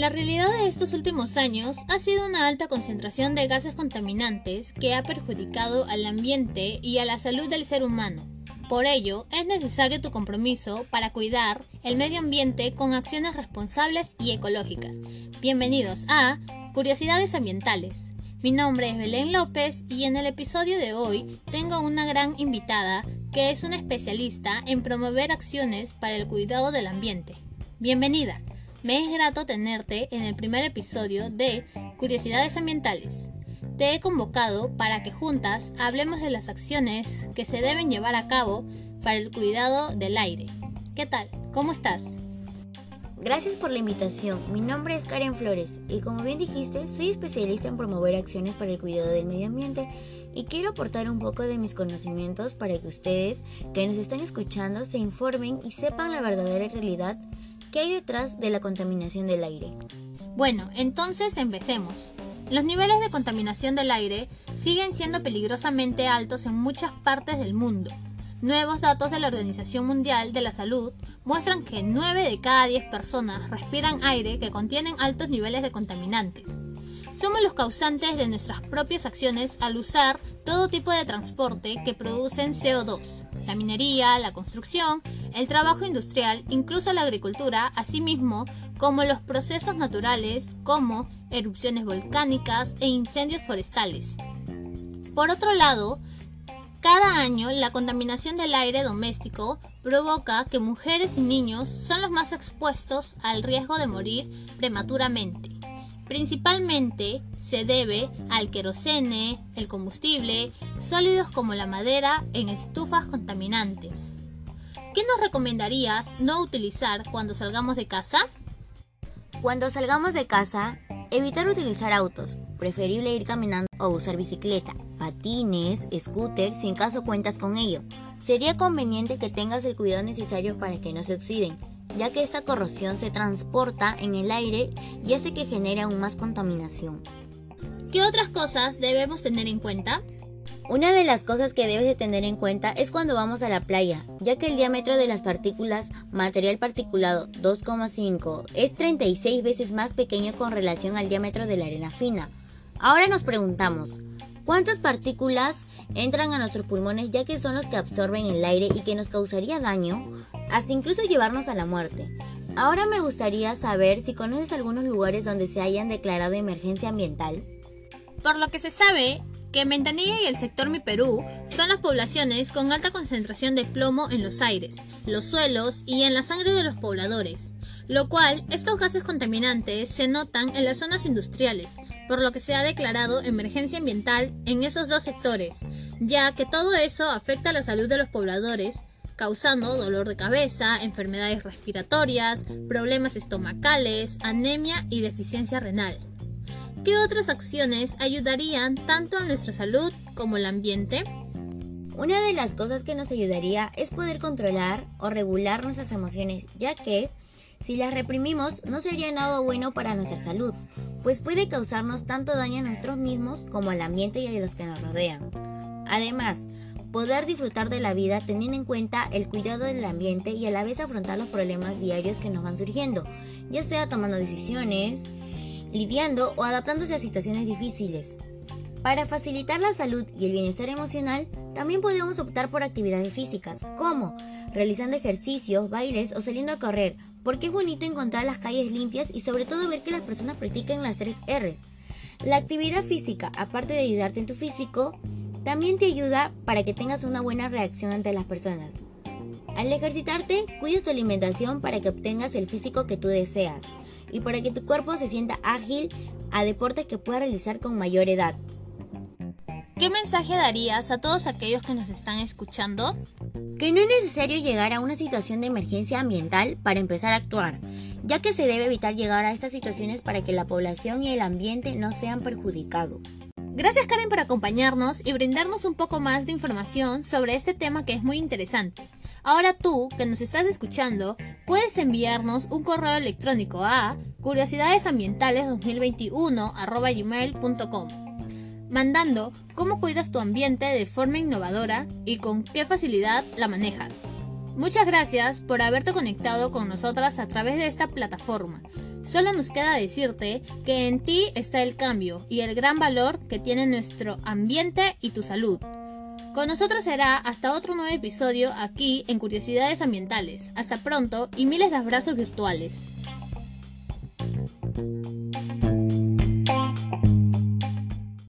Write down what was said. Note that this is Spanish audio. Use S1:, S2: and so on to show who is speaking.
S1: La realidad de estos últimos años ha sido una alta concentración de gases contaminantes que ha perjudicado al ambiente y a la salud del ser humano. Por ello, es necesario tu compromiso para cuidar el medio ambiente con acciones responsables y ecológicas. Bienvenidos a Curiosidades Ambientales. Mi nombre es Belén López y en el episodio de hoy tengo una gran invitada que es una especialista en promover acciones para el cuidado del ambiente. Bienvenida. Me es grato tenerte en el primer episodio de Curiosidades Ambientales. Te he convocado para que juntas hablemos de las acciones que se deben llevar a cabo para el cuidado del aire. ¿Qué tal? ¿Cómo estás?
S2: Gracias por la invitación. Mi nombre es Karen Flores y como bien dijiste, soy especialista en promover acciones para el cuidado del medio ambiente y quiero aportar un poco de mis conocimientos para que ustedes que nos están escuchando se informen y sepan la verdadera realidad que hay detrás de la contaminación del aire.
S1: Bueno, entonces empecemos. Los niveles de contaminación del aire siguen siendo peligrosamente altos en muchas partes del mundo. Nuevos datos de la Organización Mundial de la Salud muestran que 9 de cada 10 personas respiran aire que contienen altos niveles de contaminantes. Somos los causantes de nuestras propias acciones al usar todo tipo de transporte que producen CO2, la minería, la construcción, el trabajo industrial, incluso la agricultura, asimismo como los procesos naturales como erupciones volcánicas e incendios forestales. Por otro lado, cada año, la contaminación del aire doméstico provoca que mujeres y niños son los más expuestos al riesgo de morir prematuramente. Principalmente se debe al querosene, el combustible, sólidos como la madera en estufas contaminantes. ¿Qué nos recomendarías no utilizar cuando salgamos de casa?
S2: Cuando salgamos de casa, evitar utilizar autos, preferible ir caminando o usar bicicleta, patines, scooters si en caso cuentas con ello. Sería conveniente que tengas el cuidado necesario para que no se oxiden, ya que esta corrosión se transporta en el aire y hace que genere aún más contaminación.
S1: ¿Qué otras cosas debemos tener en cuenta?
S2: Una de las cosas que debes de tener en cuenta es cuando vamos a la playa, ya que el diámetro de las partículas material particulado 2,5 es 36 veces más pequeño con relación al diámetro de la arena fina. Ahora nos preguntamos, ¿cuántas partículas entran a nuestros pulmones ya que son los que absorben el aire y que nos causaría daño, hasta incluso llevarnos a la muerte? Ahora me gustaría saber si conoces algunos lugares donde se hayan declarado emergencia ambiental.
S1: Por lo que se sabe, que Mentanilla y el sector Mi Perú son las poblaciones con alta concentración de plomo en los aires, los suelos y en la sangre de los pobladores, lo cual estos gases contaminantes se notan en las zonas industriales, por lo que se ha declarado emergencia ambiental en esos dos sectores, ya que todo eso afecta a la salud de los pobladores, causando dolor de cabeza, enfermedades respiratorias, problemas estomacales, anemia y deficiencia renal. ¿Qué otras acciones ayudarían tanto a nuestra salud como al ambiente?
S2: Una de las cosas que nos ayudaría es poder controlar o regular nuestras emociones, ya que si las reprimimos no sería nada bueno para nuestra salud, pues puede causarnos tanto daño a nosotros mismos como al ambiente y a los que nos rodean. Además, poder disfrutar de la vida teniendo en cuenta el cuidado del ambiente y a la vez afrontar los problemas diarios que nos van surgiendo, ya sea tomando decisiones, lidiando o adaptándose a situaciones difíciles. Para facilitar la salud y el bienestar emocional, también podemos optar por actividades físicas, como realizando ejercicios, bailes o saliendo a correr, porque es bonito encontrar las calles limpias y sobre todo ver que las personas practican las tres R's. La actividad física, aparte de ayudarte en tu físico, también te ayuda para que tengas una buena reacción ante las personas. Al ejercitarte, cuidas tu alimentación para que obtengas el físico que tú deseas y para que tu cuerpo se sienta ágil a deportes que puedas realizar con mayor edad.
S1: ¿Qué mensaje darías a todos aquellos que nos están escuchando?
S2: Que no es necesario llegar a una situación de emergencia ambiental para empezar a actuar, ya que se debe evitar llegar a estas situaciones para que la población y el ambiente no sean perjudicados.
S1: Gracias Karen por acompañarnos y brindarnos un poco más de información sobre este tema que es muy interesante. Ahora tú, que nos estás escuchando, puedes enviarnos un correo electrónico a curiosidadesambientales2021.gmail.com mandando cómo cuidas tu ambiente de forma innovadora y con qué facilidad la manejas. Muchas gracias por haberte conectado con nosotras a través de esta plataforma. Solo nos queda decirte que en ti está el cambio y el gran valor que tiene nuestro ambiente y tu salud. Con nosotros será hasta otro nuevo episodio aquí en Curiosidades Ambientales. Hasta pronto y miles de abrazos virtuales.